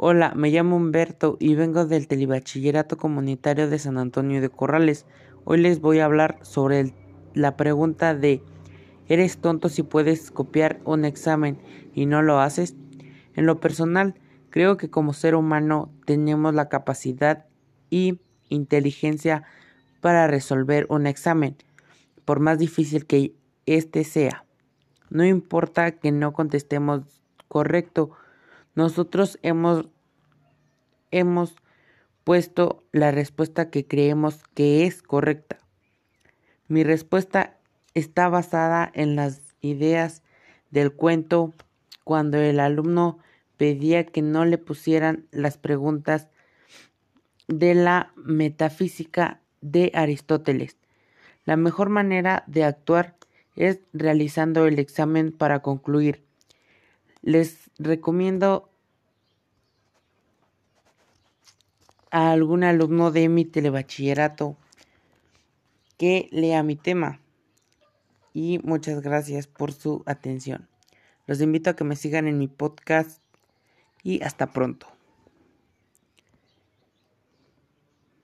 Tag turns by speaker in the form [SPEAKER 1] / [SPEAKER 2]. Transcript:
[SPEAKER 1] Hola, me llamo Humberto y vengo del Telebachillerato Comunitario de San Antonio de Corrales. Hoy les voy a hablar sobre la pregunta de ¿Eres tonto si puedes copiar un examen y no lo haces? En lo personal, creo que como ser humano tenemos la capacidad y inteligencia para resolver un examen, por más difícil que éste sea. No importa que no contestemos correcto, nosotros hemos, hemos puesto la respuesta que creemos que es correcta. Mi respuesta está basada en las ideas del cuento cuando el alumno pedía que no le pusieran las preguntas de la metafísica de Aristóteles. La mejor manera de actuar es realizando el examen para concluir. Les recomiendo a algún alumno de mi telebachillerato que lea mi tema. Y muchas gracias por su atención. Los invito a que me sigan en mi podcast y hasta pronto.